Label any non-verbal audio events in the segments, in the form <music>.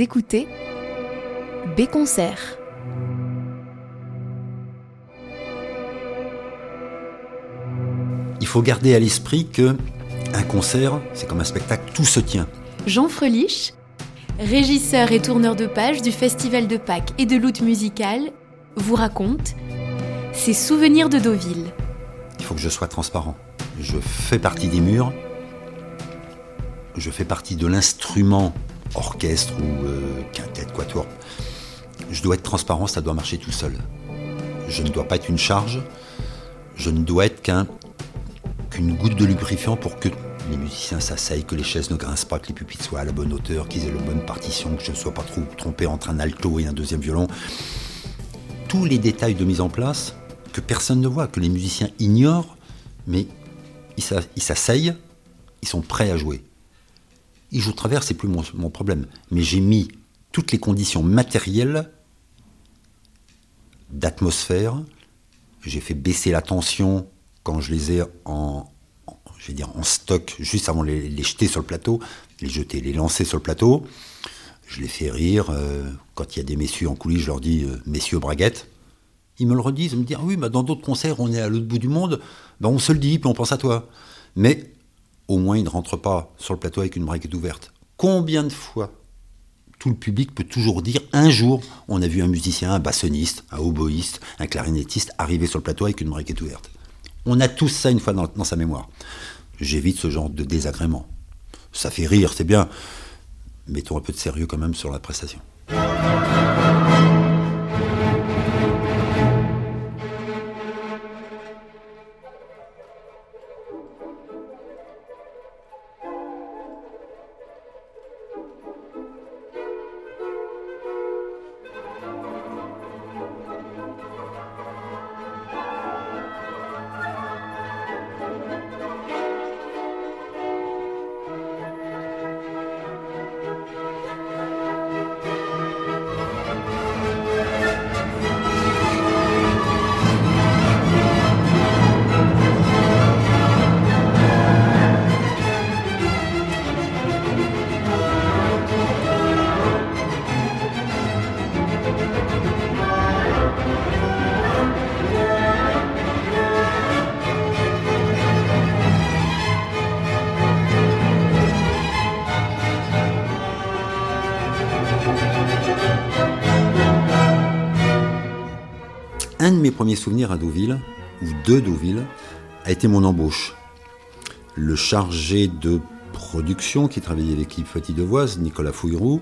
Vous écoutez B-Concert. Il faut garder à l'esprit que un concert, c'est comme un spectacle, tout se tient. Jean Frelich, régisseur et tourneur de page du Festival de Pâques et de l'Août musical, vous raconte ses souvenirs de Deauville. Il faut que je sois transparent. Je fais partie des murs, je fais partie de l'instrument orchestre ou euh, quintette, quatuor. Je dois être transparent, ça doit marcher tout seul. Je ne dois pas être une charge, je ne dois être qu'un qu'une goutte de lubrifiant pour que les musiciens s'asseyent, que les chaises ne grincent pas, que les pupitres soient à la bonne hauteur, qu'ils aient la bonne partition, que je ne sois pas trop trompé entre un alto et un deuxième violon. Tous les détails de mise en place que personne ne voit, que les musiciens ignorent, mais ils s'asseyent, ils sont prêts à jouer. Ils jouent de travers, c'est plus mon, mon problème. Mais j'ai mis toutes les conditions matérielles d'atmosphère. J'ai fait baisser la tension quand je les ai en, je vais dire, en stock juste avant de les, jeter sur le plateau, les jeter, les lancer sur le plateau. Je les fais rire. Euh, quand il y a des messieurs en coulisses, je leur dis euh, messieurs braguettes. Ils me le redisent, ils me disent ah oui, bah dans d'autres concerts, on est à l'autre bout du monde, bah on se le dit, puis on pense à toi. Mais au moins, ils ne rentrent pas sur le plateau avec une braguette ouverte. Combien de fois tout le public peut toujours dire un jour, on a vu un musicien, un bassoniste, un oboïste, un clarinettiste arriver sur le plateau avec une braguette ouverte. On a tous ça une fois dans, sa mémoire. J'évite ce genre de désagrément. Ça fait rire, c'est bien. Mettons un peu de sérieux quand même sur la prestation. Souvenirs à Deauville, ou de Deauville, a été mon embauche. Le chargé de production qui travaillait avec l'équipe Petit Devoise, Nicolas Fouilleroux.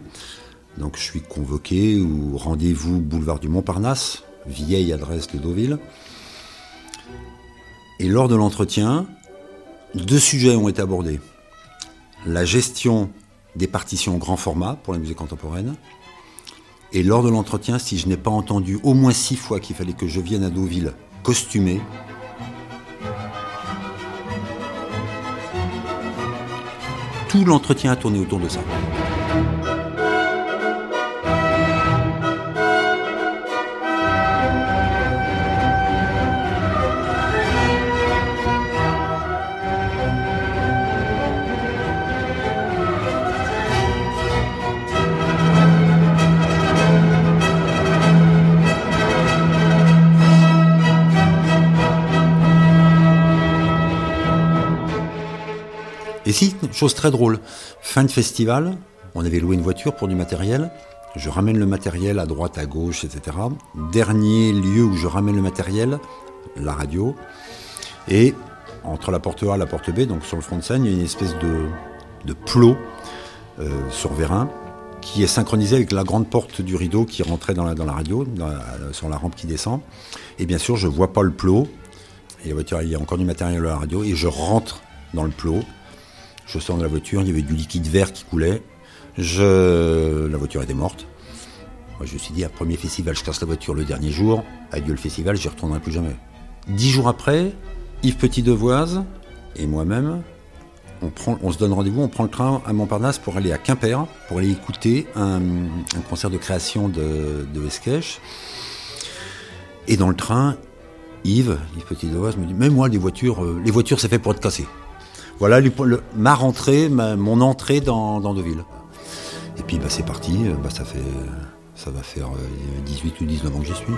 Donc je suis convoqué au rendez-vous boulevard du Montparnasse, vieille adresse de Deauville. Et lors de l'entretien, deux sujets ont été abordés. La gestion des partitions grand format pour la musique contemporaine et lors de l'entretien, si je n'ai pas entendu au moins six fois qu'il fallait que je vienne à Deauville costumé, tout l'entretien a tourné autour de ça. Chose très drôle, fin de festival, on avait loué une voiture pour du matériel. Je ramène le matériel à droite, à gauche, etc. Dernier lieu où je ramène le matériel, la radio. Et entre la porte A et la porte B, donc sur le front de scène, il y a une espèce de, plot euh, sur vérin qui est synchronisé avec la grande porte du rideau qui rentrait dans la, radio, sur la rampe qui descend. Et bien sûr, je vois pas le plot. Et il y a encore du matériel à la radio. Et je rentre dans le plot je sors de la voiture, il y avait du liquide vert qui coulait. La voiture était morte. Je me suis dit, à premier festival, je casse la voiture le dernier jour. Adieu le festival, j'y retournerai plus jamais. Dix jours après, Yves Petit-Devoise et moi-même, on, se donne rendez-vous, on prend le train à Montparnasse pour aller à Quimper, pour aller écouter un, concert de création de, de Et dans le train, Yves, Yves Petit-Devoise me dit, mais moi, les voitures, euh, les voitures, c'est fait pour être cassé. Voilà ma rentrée, mon entrée dans, Deauville. Et puis bah, c'est parti, bah, ça, fait, ça va faire 18 ou 19 ans que j'y suis.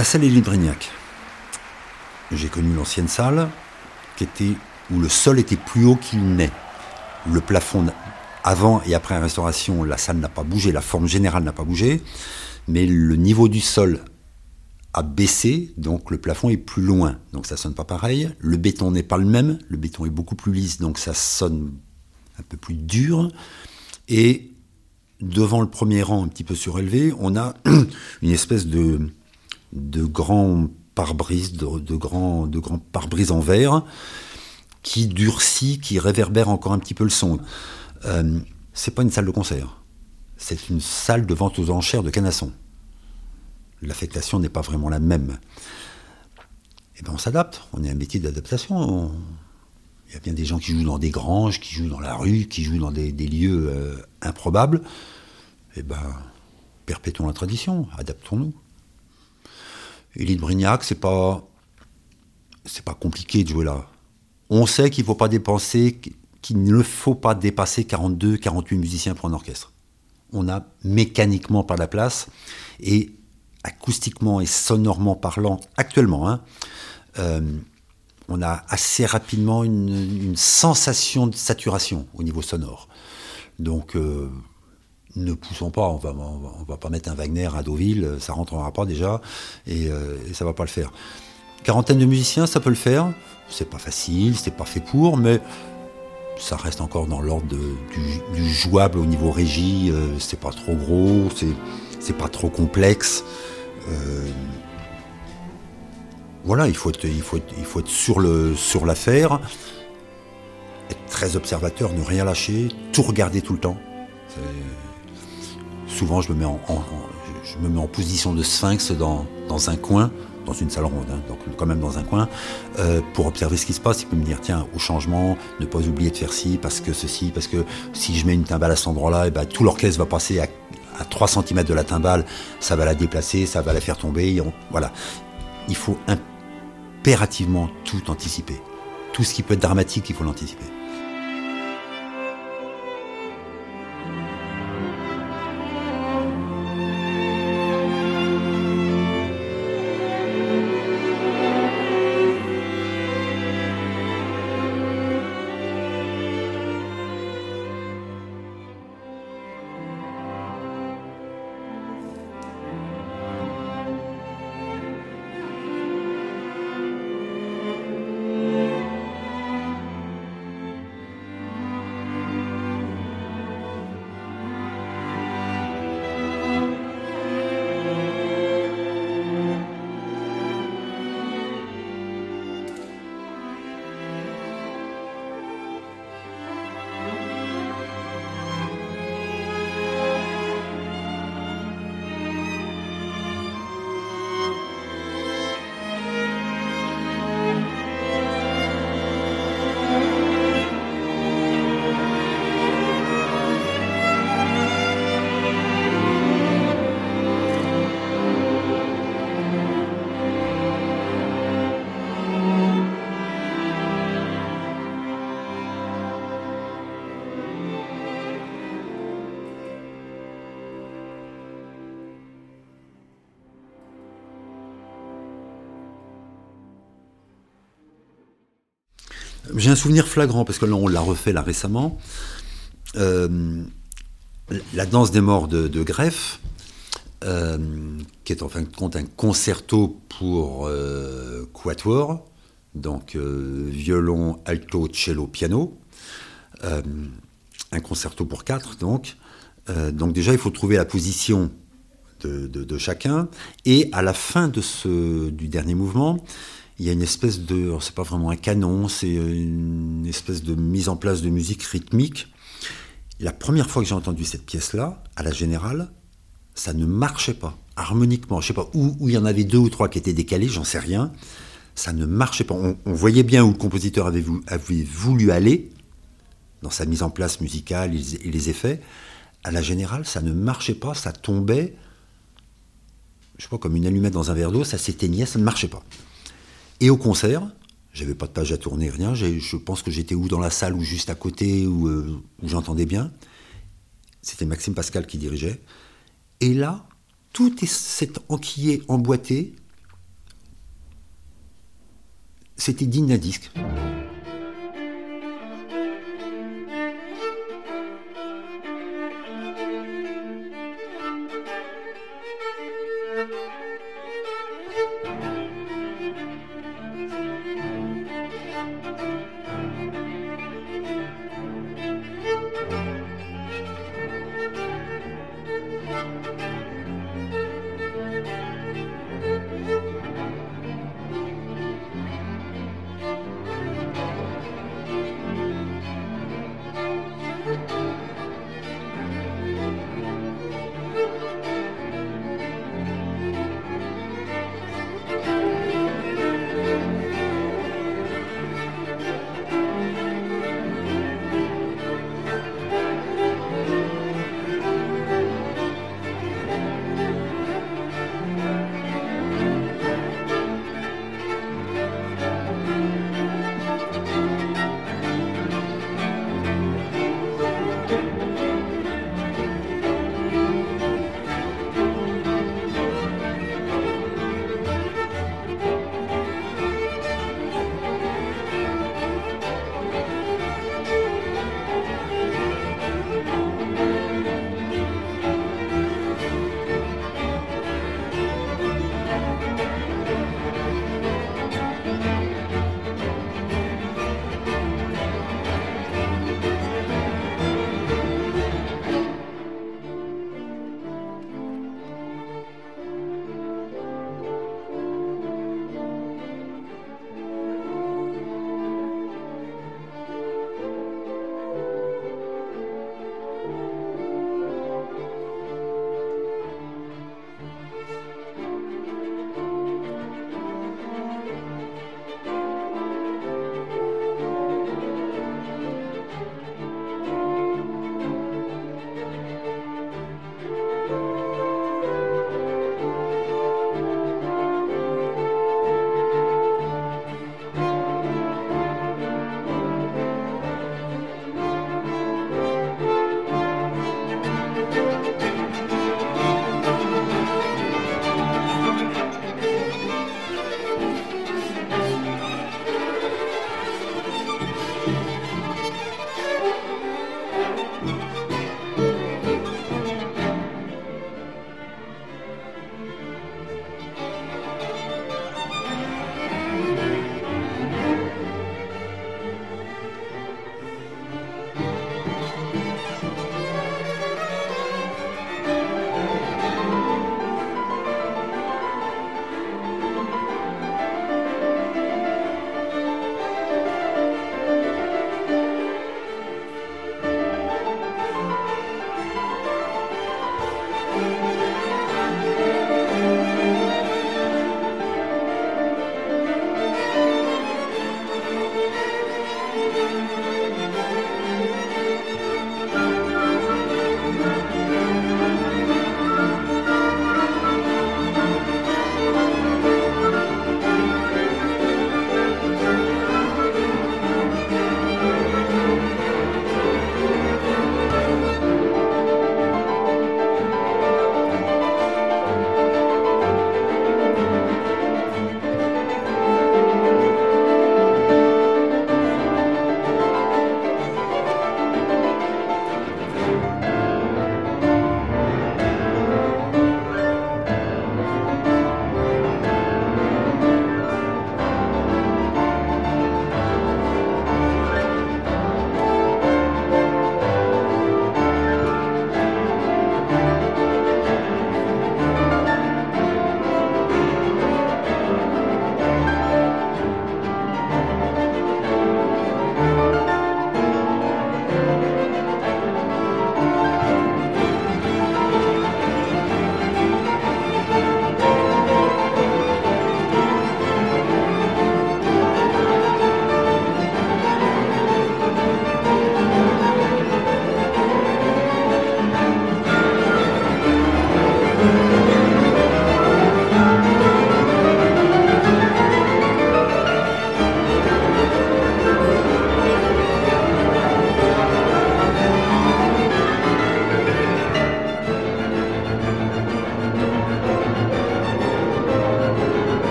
La salle Élie Brignac. J'ai connu l'ancienne salle qui où le sol était plus haut qu'il n'est. Le plafond, avant et après la restauration, la salle n'a pas bougé, la forme générale n'a pas bougé, mais le niveau du sol a baissé, donc le plafond est plus loin, donc ça sonne pas pareil. Le béton n'est pas le même, le béton est beaucoup plus lisse, donc ça sonne un peu plus dur. Et devant le premier rang, un petit peu surélevé, on a <clears throat> une espèce de de grands pare-brises, de, grands, pare-brises en verre, qui durcit, qui réverbère encore un petit peu le son. Euh, c'est pas une salle de concert, c'est une salle de vente aux enchères de canasson. L'affectation n'est pas vraiment la même. Et eh ben on s'adapte, on est un métier d'adaptation. Il y a bien des gens qui jouent dans des granges, qui jouent dans la rue, qui jouent dans des, lieux euh, improbables. Eh ben, perpétuons la tradition, adaptons-nous. Élite Brignac, c'est pas, c'est pas compliqué de jouer là. On sait qu'il faut pas dépenser, qu'il ne faut pas dépasser 42, 48 musiciens pour un orchestre. On a mécaniquement pas la place et acoustiquement et sonorement parlant, actuellement, hein, euh, on a assez rapidement une, sensation de saturation au niveau sonore. Donc, euh, ne poussons pas, on va, va, pas mettre un Wagner à Deauville, ça rentrera pas déjà, et, euh, ça va pas le faire. Quarantaine de musiciens, ça peut le faire. C'est pas facile, c'est pas fait pour, mais ça reste encore dans l'ordre du, jouable au niveau régie. Euh, c'est pas trop gros, c'est pas trop complexe. Euh, voilà, il faut être, sur l'affaire, être très observateur, ne rien lâcher, tout regarder tout le temps souvent je me mets en, position de sphinx dans, un coin, dans une salle ronde, hein, donc quand même dans un coin, euh, pour observer ce qui se passe. Il peut me dire, tiens, au changement, ne pas oublier de faire ci, parce que ceci, parce que si je mets une timbale à cet endroit-là, et eh ben, tout l'orchestre va passer à, 3 cm de la timbale, ça va la déplacer, ça va la faire tomber. voilà. Il faut impérativement tout anticiper. Tout ce qui peut être dramatique, il faut l'anticiper. J'ai un souvenir flagrant, parce que là, on l'a refait là récemment. Euh, la danse des morts de, Greff, euh, qui est en fin de compte un concerto pour euh, quatuor, donc violon, alto, cello, piano. Un concerto pour quatre, donc. Donc déjà, il faut trouver la position de, de- de chacun. Et à la fin de ce, du dernier mouvement, il y a une espèce de... C'est pas vraiment un canon, c'est une espèce de mise en place de musique rythmique. La première fois que j'ai entendu cette pièce-là, à la générale, ça ne marchait pas, harmoniquement. Je sais pas, où, il y en avait deux ou trois qui étaient décalés, j'en sais rien. Ça ne marchait pas. On, voyait bien où le compositeur avait, vou- avait voulu aller dans sa mise en place musicale et les effets. À la générale, ça ne marchait pas, ça tombait, je sais pas, comme une allumette dans un verre d'eau, ça s'éteignait, ça ne marchait pas. Et au concert, j'avais pas de page à tourner, rien. Je pense que j'étais ou dans la salle ou juste à côté où, euh, où j'entendais bien. C'était Maxime Pascal qui dirigeait. Et là, tout s'est enquillé, emboîté. C'était digne d'un disque.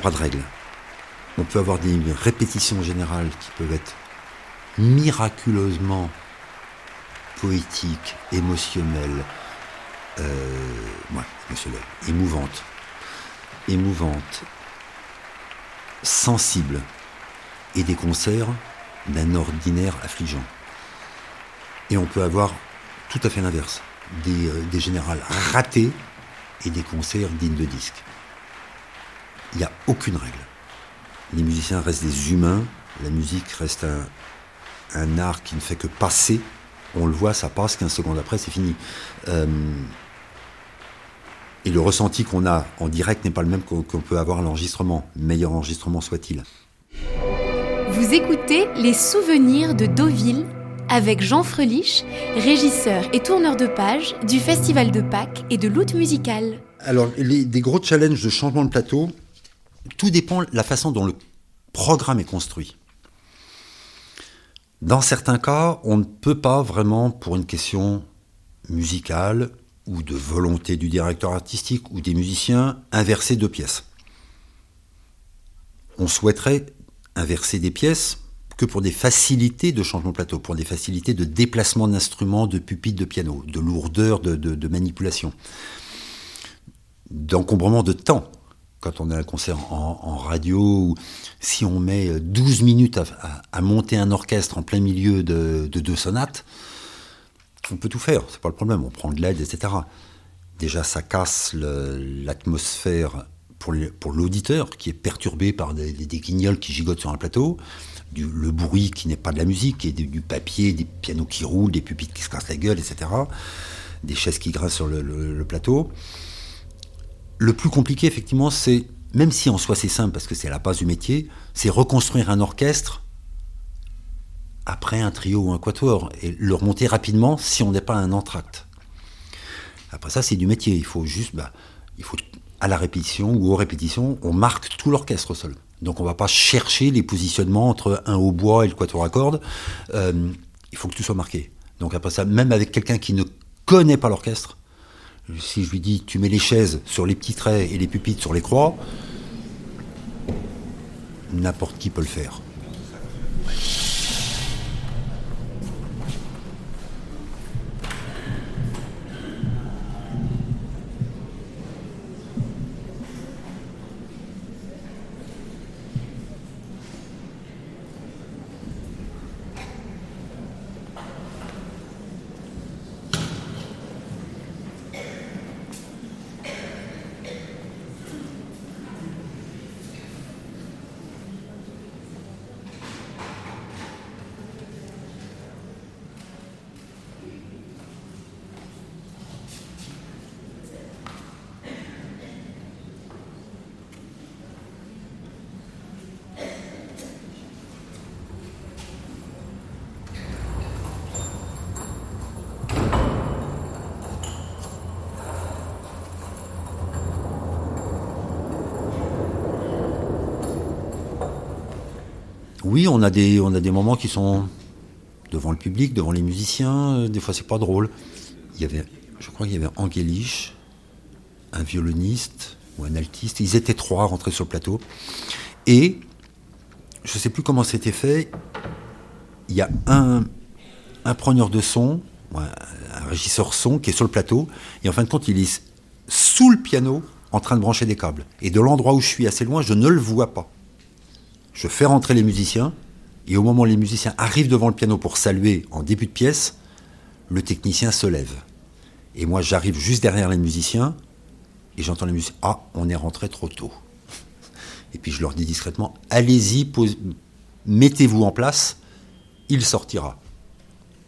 Pas de règle. On peut avoir des répétitions générales qui peuvent être miraculeusement poétiques, émotionnelles, euh, ouais, émouvantes, émouvantes, sensibles, et des concerts d'un ordinaire affligeant. Et on peut avoir tout à fait l'inverse, des, euh, des générales ratés et des concerts dignes de disques. Il n'y a aucune règle. Les musiciens restent des humains, la musique reste un, art qui ne fait que passer. On le voit, ça passe, 15 secondes après, c'est fini. Euh, et le ressenti qu'on a en direct n'est pas le même qu'on peut avoir à l'enregistrement, meilleur enregistrement soit-il. Vous écoutez Les Souvenirs de Deauville avec Jean Frelich, régisseur et tourneur de page du Festival de Pâques et de l'Out musical. Alors, les, des gros challenges de changement de plateau, tout dépend de la façon dont le programme est construit. Dans certains cas, on ne peut pas vraiment, pour une question musicale ou de volonté du directeur artistique ou des musiciens, inverser deux pièces. On souhaiterait inverser des pièces que pour des facilités de changement de plateau, pour des facilités de déplacement d'instruments, de pupitres de piano, de lourdeur de, manipulation, d'encombrement de temps. Quand on a un concert en, radio, ou si on met 12 minutes à, monter un orchestre en plein milieu de, deux sonates, on peut tout faire, c'est pas le problème, on prend de l'aide, etc. Déjà, ça casse l'atmosphère pour l'auditeur qui est perturbé par des, guignols qui gigotent sur un plateau, du, le bruit qui n'est pas de la musique, qui est du, papier, des pianos qui roulent, des pupitres qui se cassent la gueule, etc. Des chaises qui grincent sur le, plateau. Le plus compliqué, effectivement, c'est, même si en soi c'est simple parce que c'est la base du métier, c'est reconstruire un orchestre après un trio ou un quatuor et le remonter rapidement si on n'est pas un entracte. Après ça, c'est du métier. Il faut juste, bah, il faut à la répétition ou aux répétitions, on marque tout l'orchestre au sol. Donc on va pas chercher les positionnements entre un hautbois et le quatuor à cordes. Euh, il faut que tout soit marqué. Donc après ça, même avec quelqu'un qui ne connaît pas l'orchestre, si je lui dis tu mets les chaises sur les petits traits et les pupitres sur les croix, n'importe qui peut le faire. Oui, on a, des, moments qui sont devant le public, devant les musiciens. Euh, des fois, c'est pas drôle. Il y avait, je crois qu'il y avait Angéliche, un violoniste ou un altiste. Ils étaient trois rentrés sur le plateau. Et je ne sais plus comment c'était fait. Il y a un preneur de son, un régisseur son qui est sur le plateau. Et en fin de compte, il est sous le piano en train de brancher des câbles. Et de l'endroit où je suis assez loin, je ne le vois pas. Je fais rentrer les musiciens, et au moment où les musiciens arrivent devant le piano pour saluer en début de pièce, le technicien se lève. Et moi, j'arrive juste derrière les musiciens, et j'entends les musiciens Ah, on est rentré trop tôt. Et puis je leur dis discrètement Allez-y, mettez-vous en place, il sortira.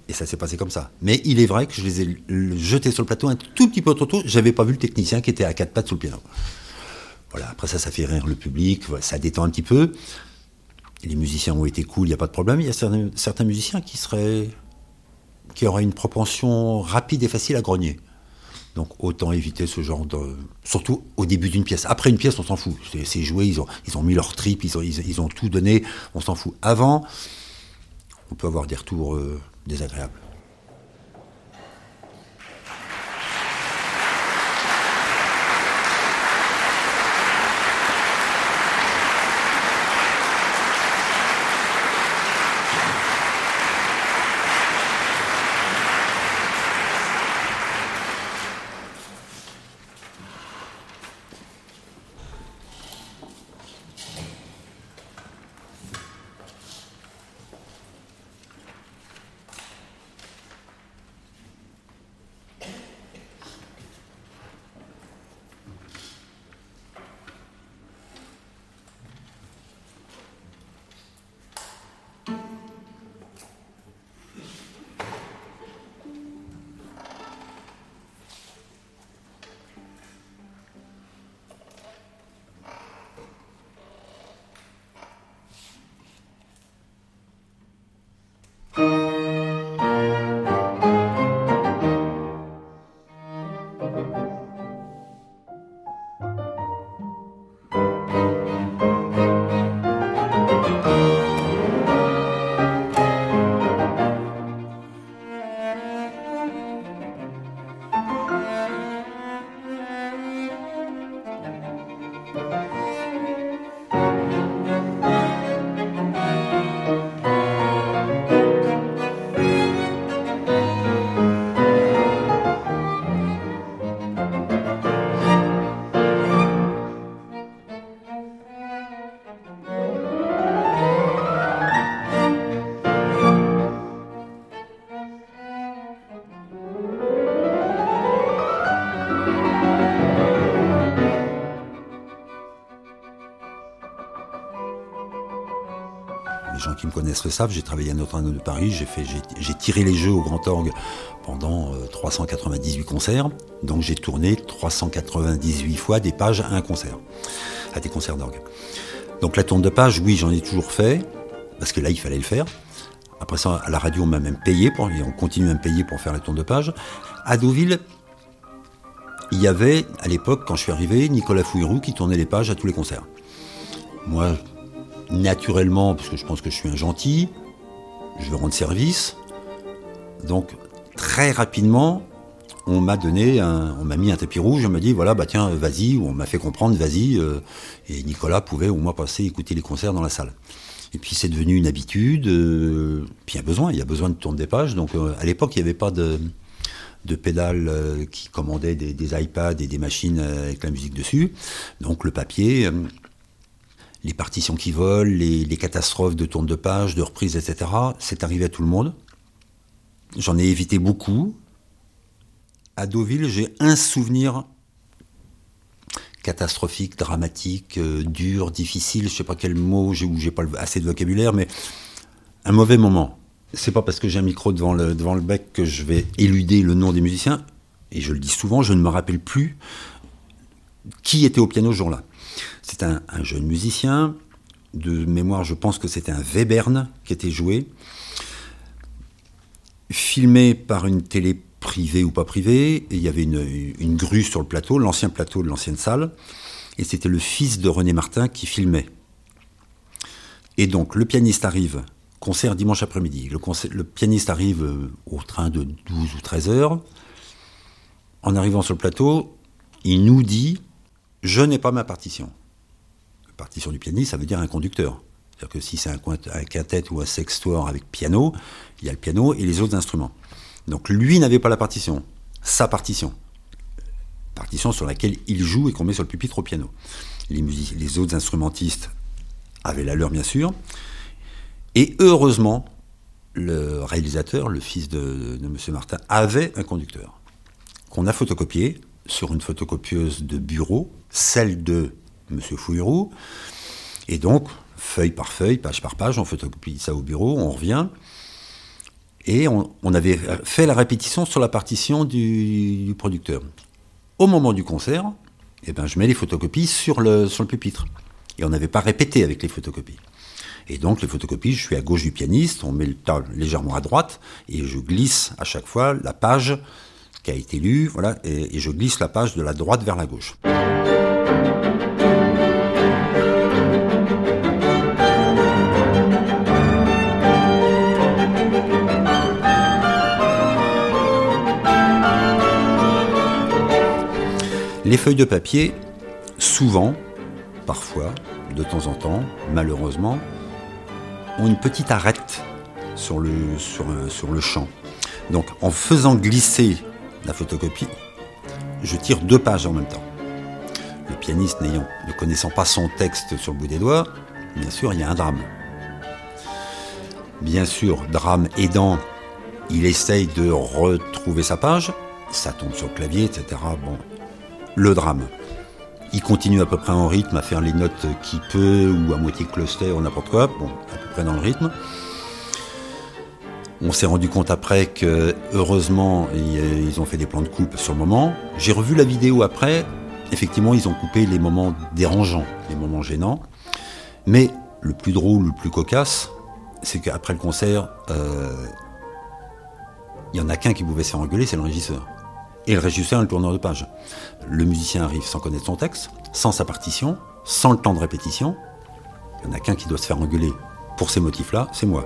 Et ça s'est passé comme ça. Mais il est vrai que je les ai jetés sur le plateau un tout petit peu trop tôt. J'avais pas vu le technicien qui était à quatre pattes sous le piano. Voilà, après ça, ça fait rire le public, ça détend un petit peu les musiciens ont été cool, il n'y a pas de problème. Il y a certains, musiciens qui seraient qui auraient une propension rapide et facile à grogner. Donc autant éviter ce genre de... Surtout au début d'une pièce. Après une pièce, on s'en fout. C'est joué, ils ont, mis leur trip, ils ont, ils, ont tout donné, on s'en fout. Avant, on peut avoir des retours euh, désagréables. Connaissent savent, j'ai travaillé à Notre-Dame de Paris, j'ai tiré les jeux au Grand Orgue pendant 398 euh, concerts, donc j'ai tourné 398 fois des pages à un concert, à des concerts d'orgue. Donc la tourne de page, oui, j'en ai toujours fait, parce que là, il fallait le faire. Après ça, à la radio, on m'a même payé, pour, et on continue à me payer pour faire la tourne de page. À Deauville, il y avait, à l'époque, quand je suis arrivé, Nicolas Fouirou qui tournait les pages à tous les concerts. Moi, naturellement, parce que je pense que je suis un gentil, je veux rendre service. Donc, très rapidement, on m'a donné, on m'a mis un tapis rouge, on m'a dit voilà, bah tiens, vas-y, ou on m'a fait comprendre, vas-y. Euh, et Nicolas pouvait au moins passer écouter les concerts dans la salle. Et puis c'est devenu une habitude. Euh, puis il y a besoin, il y a besoin de tourner des pages. Donc euh, à l'époque, il n'y avait pas de, de pédales qui commandaient des, iPads et des machines avec la musique dessus. Donc le papier, les partitions qui volent, les, catastrophes de tourne de page, de reprise, etc. C'est arrivé à tout le monde. J'en ai évité beaucoup. À Deauville, j'ai un souvenir catastrophique, dramatique, euh, dur, difficile, je sais pas quel mot, j'ai, j'ai pas assez de vocabulaire, mais un mauvais moment. C'est pas parce que j'ai un micro devant le, devant le bec que je vais éluder le nom des musiciens, et je le dis souvent, je ne me rappelle plus qui était au piano ce jour-là. C'est un, jeune musicien. De mémoire, je pense que c'était un Webern qui était joué. Filmé par une télé privée ou pas privée. il y avait une, grue sur le plateau, l'ancien plateau de l'ancienne salle. Et c'était le fils de René Martin qui filmait. Et donc, le pianiste arrive, concert dimanche après-midi. Le, le, pianiste arrive euh, au train de 12 ou 13 heures. En arrivant sur le plateau, il nous dit Je n'ai pas ma partition partition du pianiste, ça veut dire un conducteur. C'est-à-dire que si c'est un, quintet ou un sextoire avec piano, il y a le piano et les autres instruments. Donc lui n'avait pas la partition, sa partition. Partition sur laquelle il joue et qu'on met sur le pupitre au piano. Les, autres instrumentistes avaient la leur, bien sûr. Et heureusement, le réalisateur, le fils de, de M. Martin, avait un conducteur qu'on a photocopié sur une photocopieuse de bureau, celle de Monsieur Fouillroux. Et donc, feuille par feuille, page par page, on photocopie ça au bureau, on revient. Et on, avait fait la répétition sur la partition du, producteur. Au moment du concert, eh ben, je mets les photocopies sur le, sur le pupitre. Et on n'avait pas répété avec les photocopies. Et donc les photocopies, je suis à gauche du pianiste, on met le tas légèrement à droite, et je glisse à chaque fois la page qui a été lue, voilà, et je glisse la page de la droite vers la gauche. Les feuilles de papier, souvent, parfois, de temps en temps, malheureusement, ont une petite arête sur le, sur, sur le champ. Donc en faisant glisser la photocopie, je tire deux pages en même temps. Le pianiste n'ayant, ne connaissant pas son texte sur le bout des doigts, bien sûr, il y a un drame. Bien sûr, drame aidant, il essaye de retrouver sa page, ça tombe sur le clavier, etc. Bon, le drame. Il continue à peu près en rythme à faire les notes qu'il peut ou à moitié cluster ou n'importe quoi, bon, à peu près dans le rythme. On s'est rendu compte après que heureusement ils ont fait des plans de coupe sur le moment. J'ai revu la vidéo après. Effectivement, ils ont coupé les moments dérangeants, les moments gênants. Mais le plus drôle, le plus cocasse, c'est qu'après le concert, euh, il y en a qu'un qui pouvait se faire c'est le régisseur. Et le régisseur et le de page. Le musicien arrive sans connaître son texte, sans sa partition, sans le temps de répétition. Il n'y en a qu'un qui doit se faire engueuler pour ces motifs-là, c'est moi.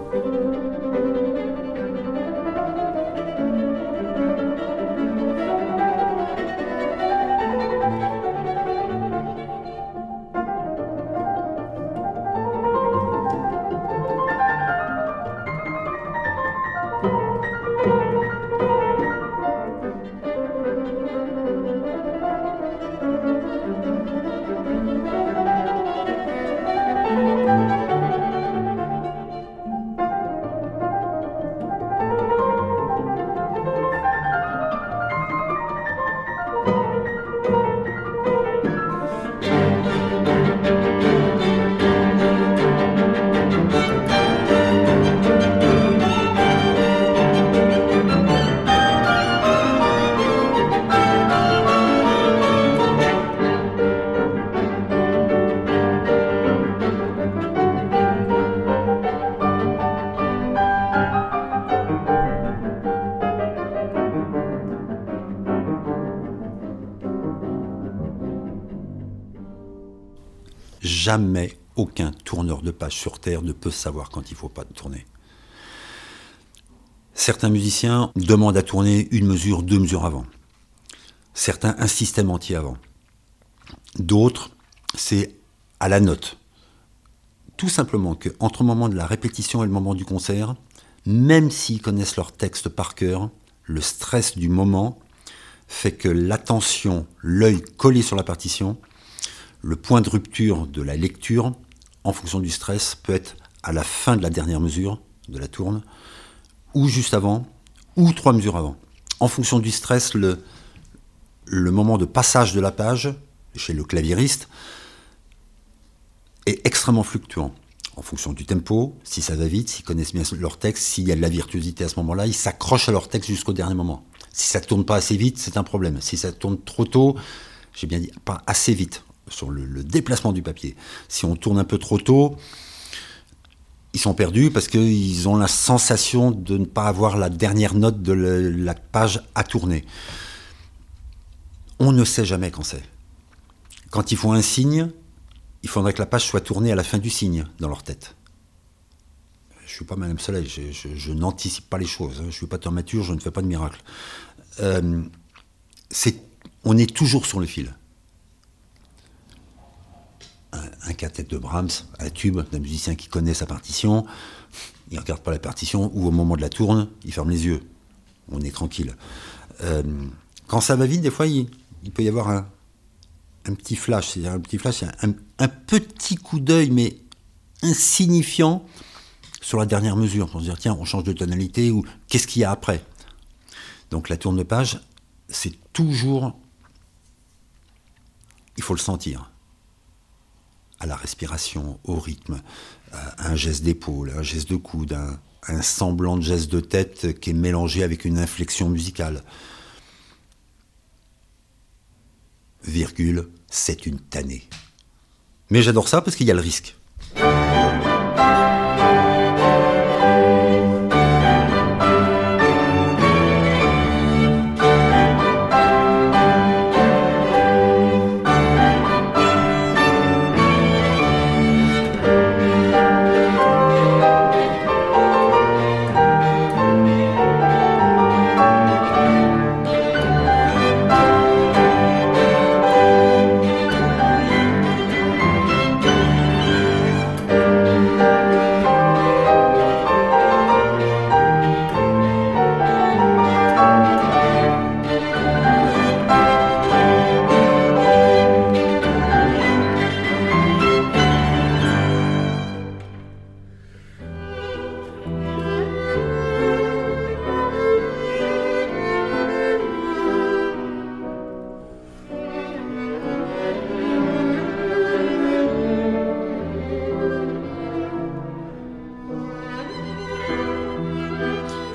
Jamais aucun tourneur de page sur Terre ne peut savoir quand il ne faut pas tourner. Certains musiciens demandent à tourner une mesure, deux mesures avant. Certains un système entier avant. D'autres, c'est à la note. Tout simplement que entre le moment de la répétition et le moment du concert, même s'ils connaissent leur texte par cœur, le stress du moment fait que l'attention, l'œil collé sur la partition, le point de rupture de la lecture, en fonction du stress, peut être à la fin de la dernière mesure de la tourne, ou juste avant, ou trois mesures avant. En fonction du stress, le, moment de passage de la page, chez le claviériste, est extrêmement fluctuant. En fonction du tempo, si ça va vite, s'ils connaissent bien leur texte, s'il y a de la virtuosité à ce moment-là, ils s'accrochent à leur texte jusqu'au dernier moment. Si ça ne tourne pas assez vite, c'est un problème. Si ça tourne trop tôt, j'ai bien dit, pas assez vite sur le, déplacement du papier. Si on tourne un peu trop tôt, ils sont perdus parce qu'ils ont la sensation de ne pas avoir la dernière note de la page à tourner. On ne sait jamais quand c'est. Quand ils font un signe, il faudrait que la page soit tournée à la fin du signe dans leur tête. Je ne suis pas Madame Soleil, je, n'anticipe pas les choses, hein. je ne suis pas thaumaturge, je ne fais pas de miracle. Euh, on est toujours sur le fil un quintet de Brahms, un tube d'un musicien qui connaît sa partition, il regarde pas la partition, ou au moment de la tourne, il ferme les yeux. On est tranquille. Euh, quand ça va vite, des fois, il, peut y avoir un, petit flash, c'est-à-dire un petit flash, un, petit coup d'œil, mais insignifiant, sur la dernière mesure, pour se dire, tiens, on change de tonalité, ou qu'est-ce qu'il y a après? Donc la tourne de page, c'est toujours... Il faut le sentir à la respiration, au rythme, à un geste d'épaule, un geste de coude, un, un semblant de geste de tête qui est mélangé avec une inflexion musicale. Virgule, c'est une tannée. Mais j'adore ça parce qu'il y a le risque.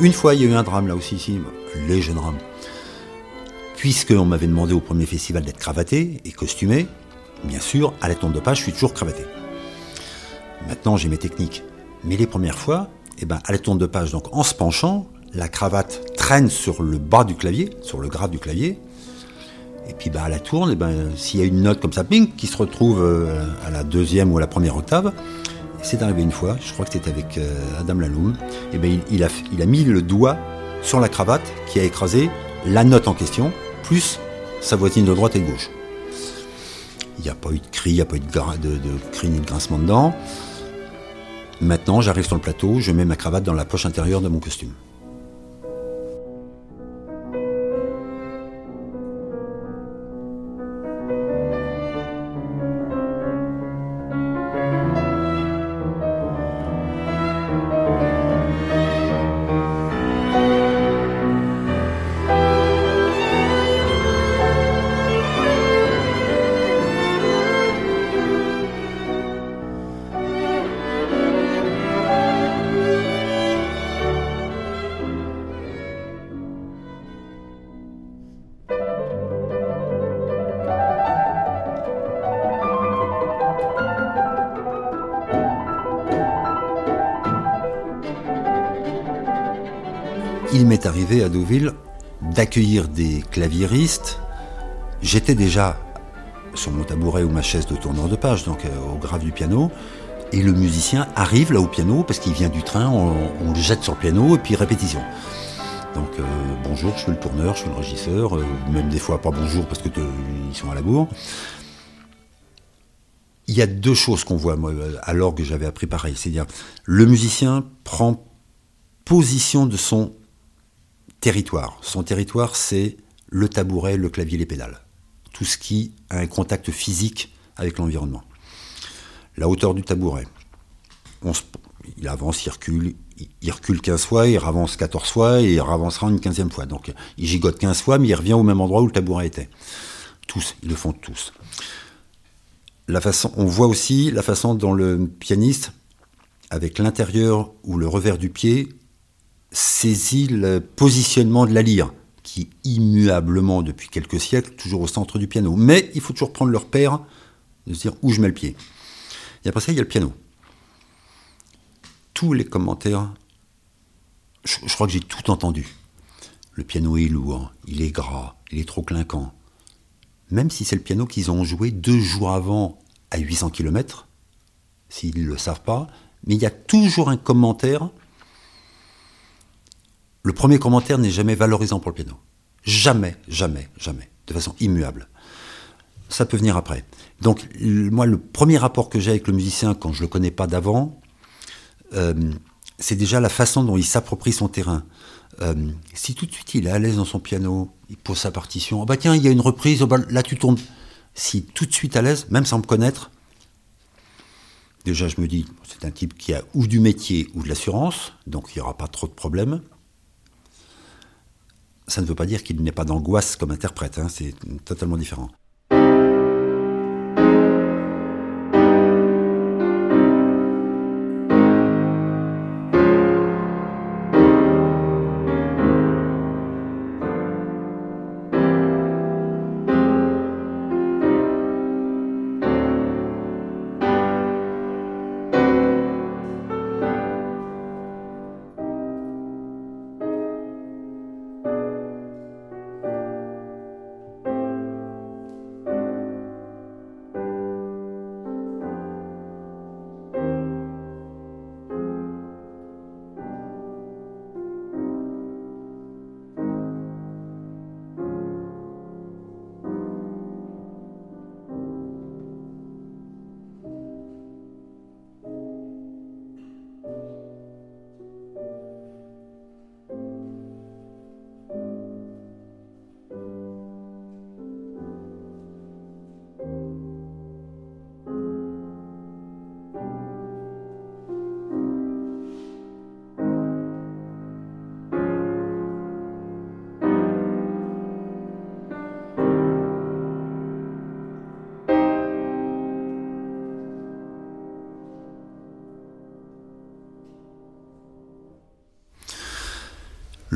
Une fois, il y a eu un drame là aussi, ici, léger drame. Puisqu'on m'avait demandé au premier festival d'être cravaté et costumé, bien sûr, à la tombe de page, je suis toujours cravaté. Maintenant, j'ai mes techniques. Mais les premières fois, eh ben, à la tombe de page, donc en se penchant, la cravate traîne sur le bas du clavier, sur le grave du clavier. Et puis bah, à la tourne, et ben, s'il y a une note comme ça, ping, qui se retrouve euh, à la deuxième ou à la première octave, c'est arrivé une fois, je crois que c'était avec euh, Adam Laloum, et ben, il, a, il a mis le doigt sur la cravate qui a écrasé la note en question, plus sa voisine de droite et de gauche. Il n'y a pas eu de cri, il n'y a pas eu de, de, de cri ni de grincement dedans. Maintenant, j'arrive sur le plateau, je mets ma cravate dans la poche intérieure de mon costume. À Deauville d'accueillir des claviéristes. J'étais déjà sur mon tabouret ou ma chaise de tourneur de page, donc euh, au grave du piano. Et le musicien arrive là au piano parce qu'il vient du train, on, le jette sur le piano et puis répétition. Donc euh, bonjour, je suis le tourneur, je suis le régisseur, euh, même des fois pas bonjour parce que ils sont à la bourre. Il y a deux choses qu'on voit moi, alors que j'avais appris pareil, c'est-à-dire le musicien prend position de son territoire. Son territoire, c'est le tabouret, le clavier, les pédales. Tout ce qui a un contact physique avec l'environnement. La hauteur du tabouret. il avance, il recule, il recule 15 fois, il avance 14 fois et il avancera une 15e fois. Donc il gigote 15 fois, mais il revient au même endroit où le tabouret était. Tous, ils le font tous. On voit aussi la façon dont le pianiste, avec l'intérieur ou le revers du pied, saisit le positionnement de la lyre, qui immuablement depuis quelques siècles, toujours au centre du piano. Mais il faut toujours prendre le repère, de se dire où je mets le pied. Et après ça, il y a le piano. Tous les commentaires, je, je crois que j'ai tout entendu. Le piano est lourd, il est gras, il est trop clinquant. Même si c'est le piano qu'ils ont joué deux jours avant à 800 km, s'ils ne le savent pas, mais il y a toujours un commentaire le premier commentaire n'est jamais valorisant pour le piano. Jamais, jamais, jamais. De façon immuable. Ça peut venir après. Donc, moi, le premier rapport que j'ai avec le musicien, quand je ne le connais pas d'avant, euh, c'est déjà la façon dont il s'approprie son terrain. Euh, si tout de suite il est à l'aise dans son piano, il pose sa partition, oh bah tiens, il y a une reprise, oh bah là tu tournes. Si tout de suite à l'aise, même sans me connaître, déjà je me dis, c'est un type qui a ou du métier ou de l'assurance, donc il n'y aura pas trop de problèmes ça ne veut pas dire qu'il n'est pas d'angoisse comme interprète, hein, c'est totalement différent.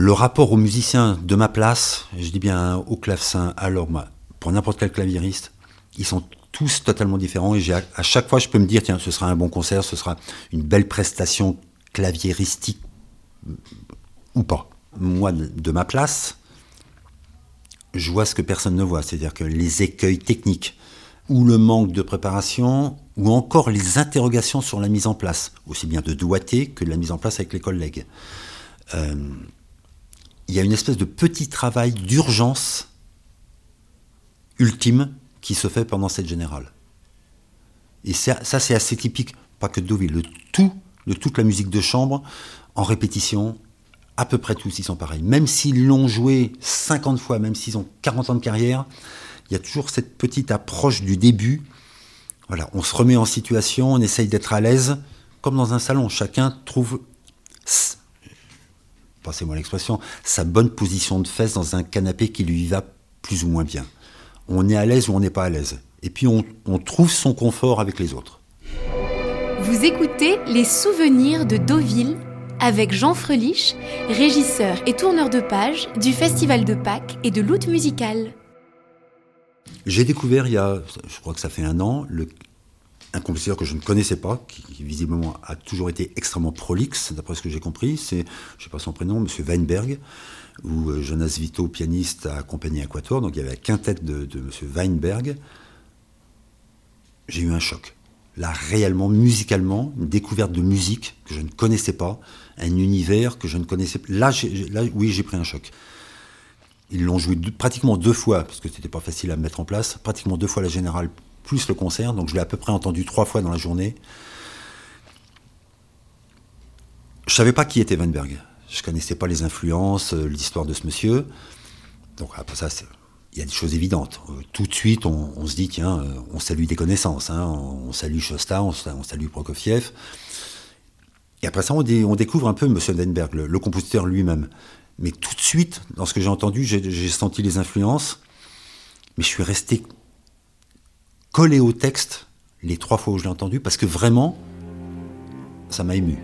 Le rapport aux musiciens de ma place, je dis bien au clavecin, alors pour n'importe quel claviériste, ils sont tous totalement différents et à chaque fois je peux me dire tiens ce sera un bon concert, ce sera une belle prestation claviéristique ou pas. moi, de ma place, je vois ce que personne ne voit, c'est-à-dire que les écueils techniques, ou le manque de préparation, ou encore les interrogations sur la mise en place, aussi bien de doigté que de la mise en place avec les collègues. Euh, il y a une espèce de petit travail d'urgence ultime qui se fait pendant cette générale. Et ça, c'est assez typique, pas que de Deauville, le tout, de toute la musique de chambre, en répétition, à peu près tous ils sont pareils. Même s'ils l'ont joué 50 fois, même s'ils ont 40 ans de carrière, il y a toujours cette petite approche du début. On se remet en situation, on essaye d'être à l'aise, comme dans un salon. Chacun trouve, passez-moi l'expression, sa bonne position de fesses dans un canapé qui lui va plus ou moins bien. On est à l'aise ou on n'est pas à l'aise. Et puis on, on trouve son confort avec les autres. Vous écoutez Les souvenirs de Deauville avec Jean Frelich, régisseur et tourneur de page du Festival de Pâques et de l'Out musical. J'ai découvert il y a, je crois que ça fait un an, le, un compositeur que je ne connaissais pas, qui, visiblement a toujours été extrêmement prolixe, d'après ce que j'ai compris. C'est, je ne sais pas son prénom, Monsieur Weinberg, où euh, Jonas Vito, pianiste, a accompagné Aquator. Donc il y avait la quintette de, de Monsieur Weinberg. J'ai eu un choc là réellement musicalement une découverte de musique que je ne connaissais pas, un univers que je ne connaissais pas. Là, là oui, j'ai pris un choc. Ils l'ont joué pratiquement deux fois, parce que c'était pas facile à mettre en place, pratiquement deux fois la générale plus le concert, donc je l'ai à peu près entendu trois fois dans la journée. Je savais pas qui était Weinberg. Je connaissais pas les influences, euh, l'histoire de ce monsieur. Donc après ça, c'est il y a des choses évidentes. Euh, tout de suite, on, se dit, tiens, euh, on salue des connaissances. Hein. on, salue Shosta, on, salue Prokofiev. Et après ça, on, découvre un peu M. Weinberg, le, compositeur lui-même. Mais tout de suite, dans ce que j'ai entendu, j'ai senti les influences. Mais je suis resté collé au texte les trois fois où je l'ai entendu, parce que vraiment, ça m'a ému.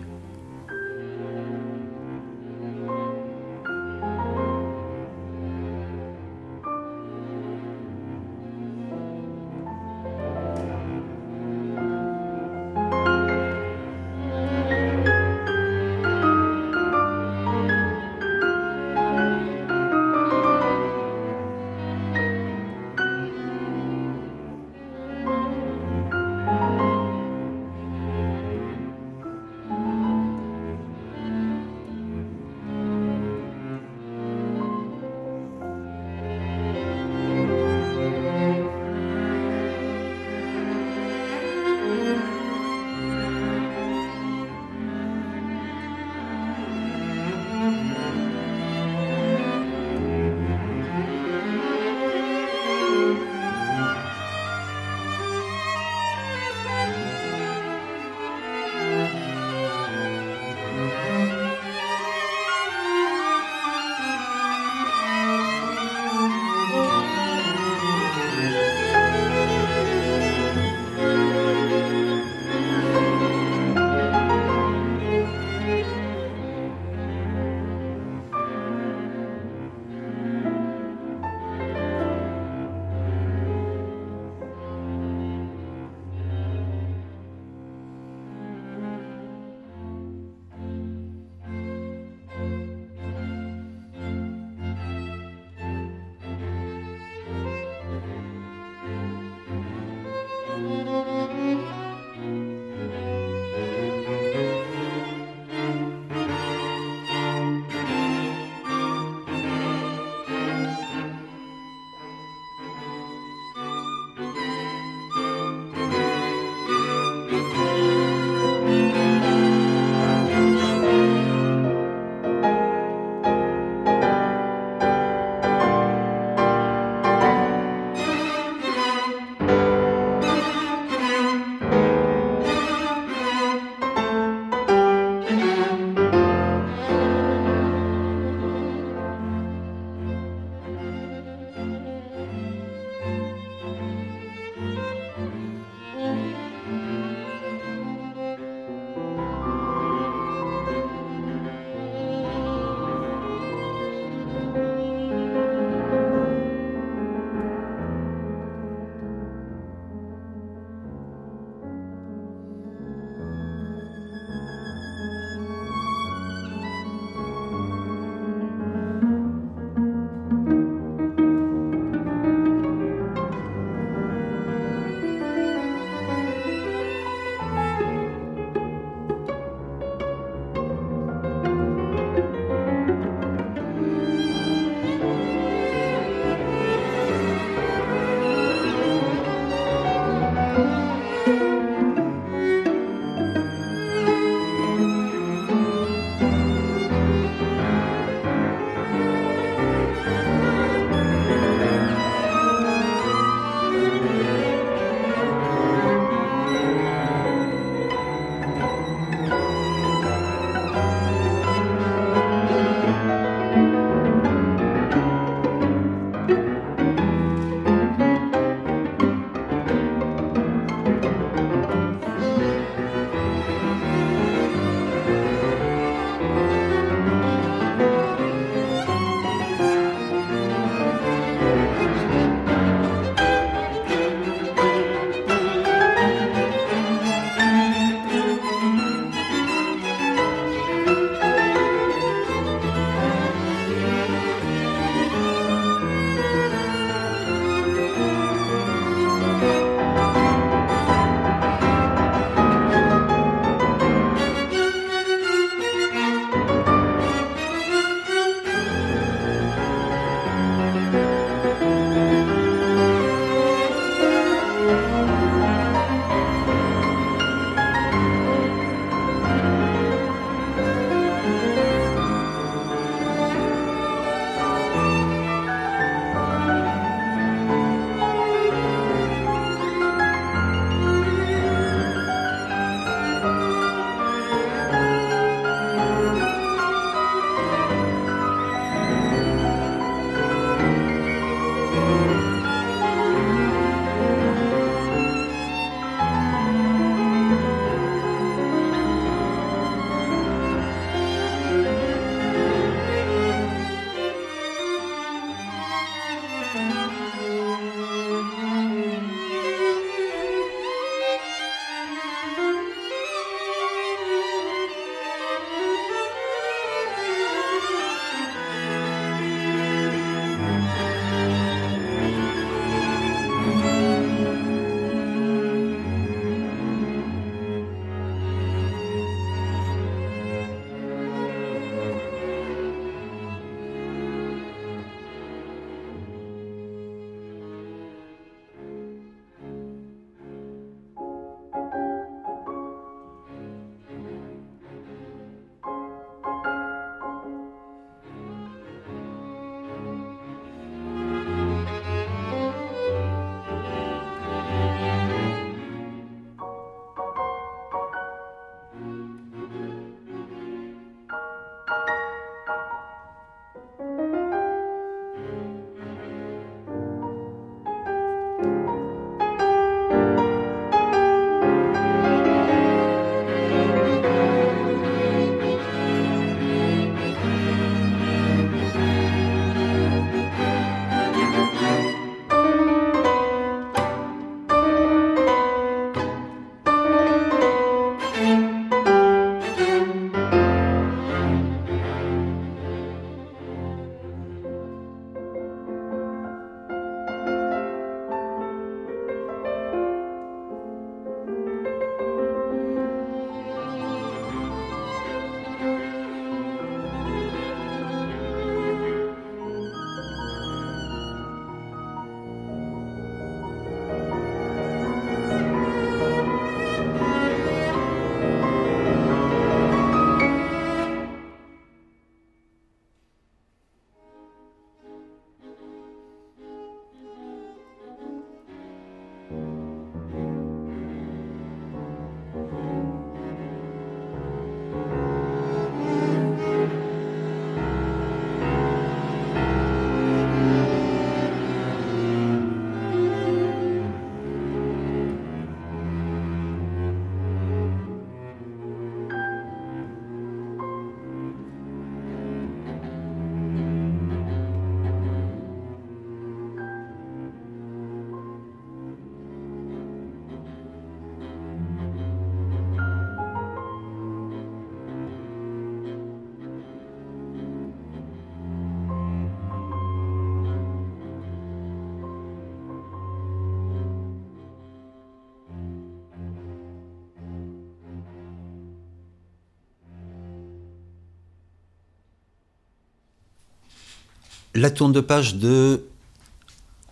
La tourne de page de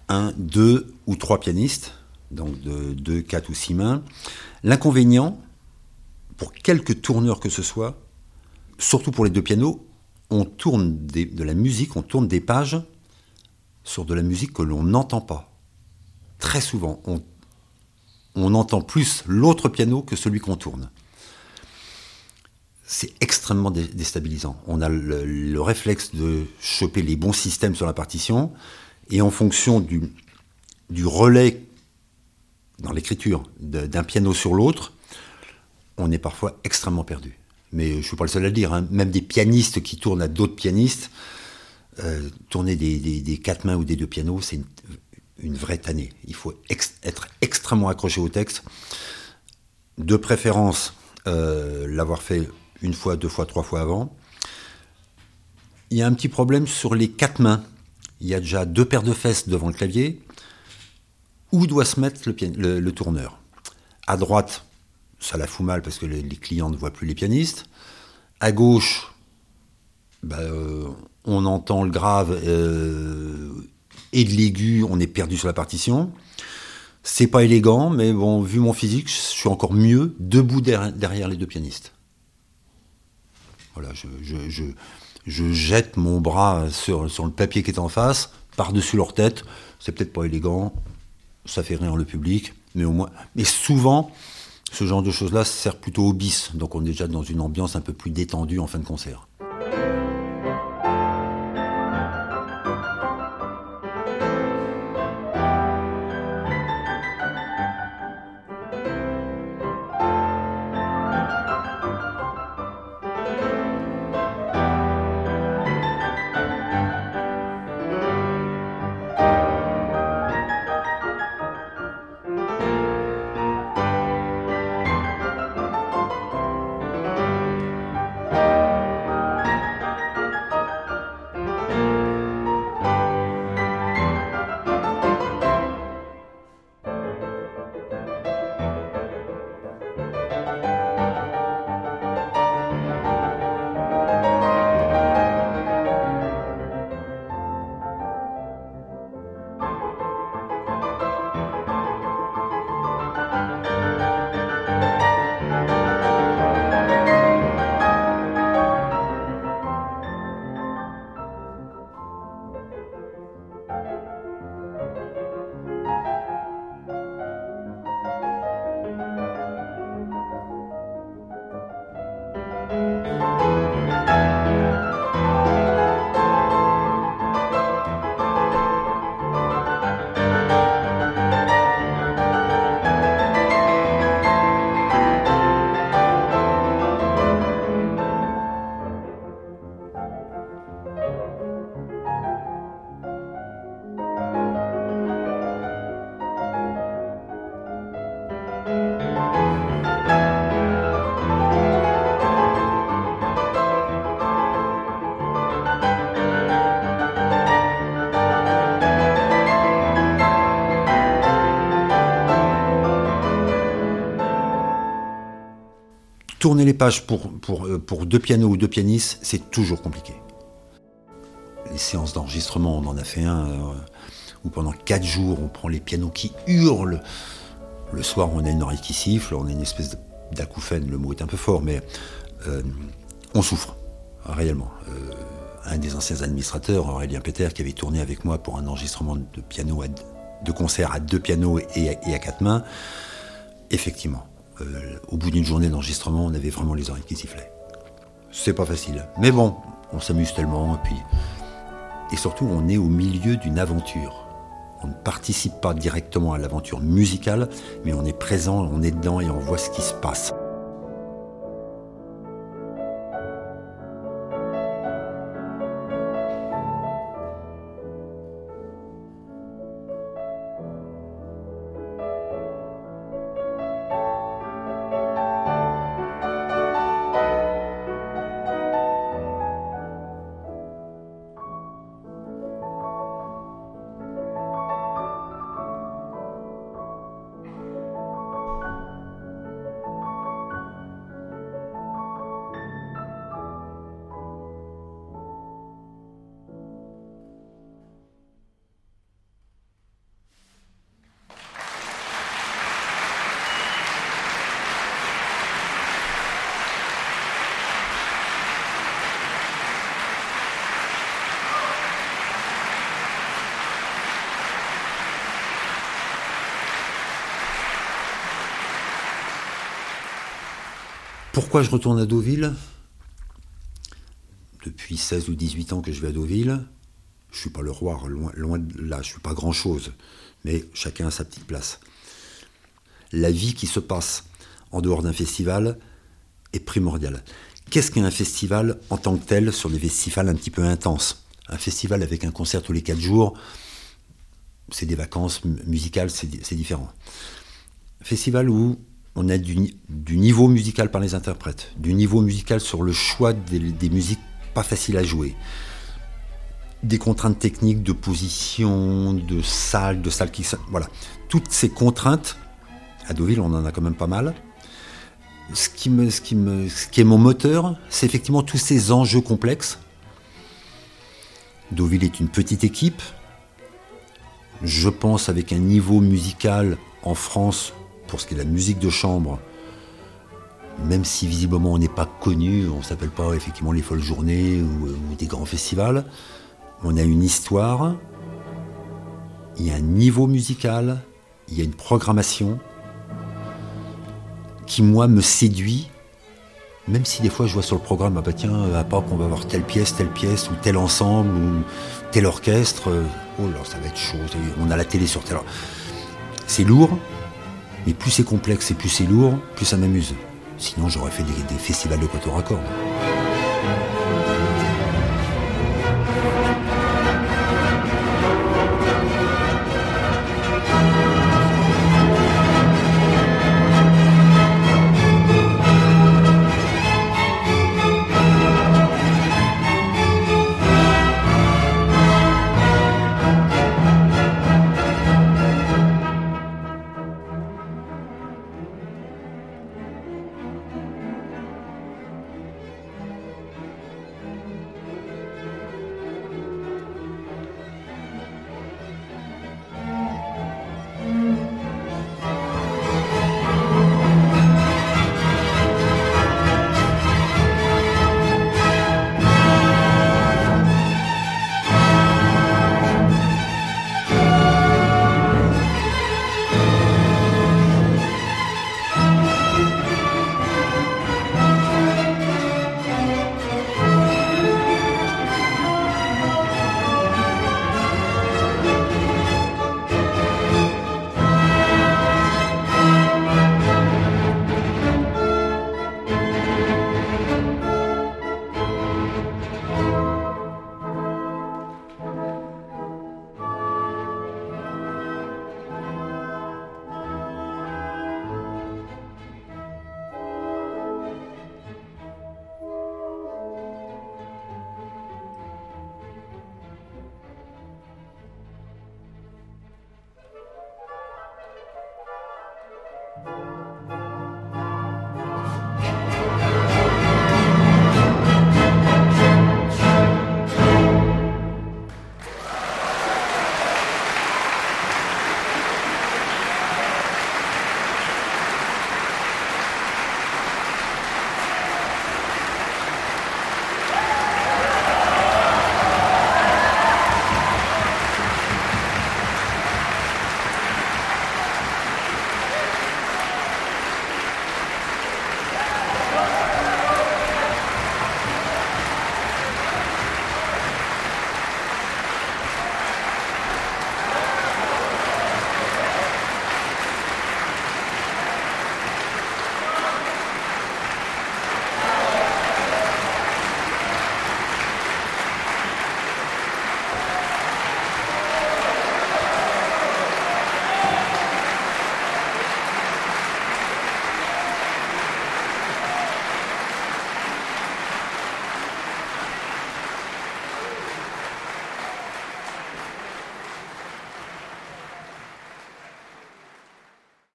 un, deux ou trois pianistes, donc de deux, quatre ou six mains. L'inconvénient, pour quelques tourneurs que ce soit, surtout pour les deux pianos, on tourne de la musique, on tourne des pages sur de la musique que l'on n'entend pas. Très souvent, on, on entend plus l'autre piano que celui qu'on tourne. C'est extrêmement déstabilisant. On a le, réflexe de choper les bons systèmes sur la partition, et en fonction du, du relais dans l'écriture d'un piano sur l'autre, on est parfois extrêmement perdu. Mais je ne suis pas le seul à le dire, hein. même des pianistes qui tournent à d'autres pianistes, euh, tourner des, quatre mains ou des deux pianos, c'est une, vraie tannée. Il faut être extrêmement accroché au texte. De préférence, euh, l'avoir fait une fois, deux fois, trois fois avant. Il y a un petit problème sur les quatre mains. Il y a déjà deux paires de fesses devant le clavier. Où doit se mettre le, tourneur? À droite, ça la fout mal parce que les, clients ne voient plus les pianistes. À gauche, bah, euh, on entend le grave euh, et de l'aigu, on est perdu sur la partition. C'est pas élégant, mais bon, vu mon physique, je suis encore mieux debout derrière, les deux pianistes. Je, jette mon bras sur, le papier qui est en face, par-dessus leur tête. C'est peut-être pas élégant, ça fait rire le public, mais au moins. Mais souvent, ce genre de choses-là sert plutôt au bis, donc on est déjà dans une ambiance un peu plus détendue en fin de concert. Tourner les pages euh, pour deux pianos ou deux pianistes, c'est toujours compliqué. Les séances d'enregistrement, on en a fait un euh, où pendant quatre jours, on prend les pianos qui hurlent. Le soir, on a une oreille qui siffle, on a une espèce d'acouphène, le mot est un peu fort, mais euh, on souffre, réellement. un des anciens administrateurs, Aurélien Peter, qui avait tourné avec moi pour un enregistrement de piano, de concert à deux pianos et à quatre mains, effectivement, euh, au bout d'une journée d'enregistrement, on avait vraiment les oreilles qui sifflaient. C'est pas facile. Mais bon, on s'amuse tellement. Et, puis... et surtout, on est au milieu d'une aventure. On ne participe pas directement à l'aventure musicale, mais on est présent, on est dedans et on voit ce qui se passe. Pourquoi je retourne à Deauville? Depuis 16 ou 18 ans que je vais à Deauville. Je suis pas le roi, loin, de là, je suis pas grand-chose. Mais chacun a sa petite place. La vie qui se passe en dehors d'un festival est primordiale. Qu'est-ce qu'un festival en tant que tel sur des festivals un petit peu intenses? Un festival avec un concert tous les 4 jours, c'est des vacances musicales, c'est différent. Festival où on a du, niveau musical par les interprètes, du niveau musical sur le choix des, musiques pas faciles à jouer, des contraintes techniques de position, de salle, de salle qui... Voilà. Toutes ces contraintes, à Deauville on en a quand même pas mal, ce qui, ce qui est mon moteur, c'est effectivement tous ces enjeux complexes. Deauville est une petite équipe, je pense avec un niveau musical en France pour ce qui est de la musique de chambre, même si visiblement on n'est pas connu, on ne s'appelle pas effectivement les folles journées ou, ou, des grands festivals, on a une histoire, il y a un niveau musical, il y a une programmation qui moi me séduit, même si des fois je vois sur le programme, ah bah tiens, à Pâques on va avoir telle pièce, telle pièce, ou tel ensemble, ou tel orchestre, oh là ça va être chaud, on a la télé sur tel... C'est lourd, mais plus c'est complexe et plus c'est lourd, plus ça m'amuse. Sinon j'aurais fait des, festivals de quatuor à.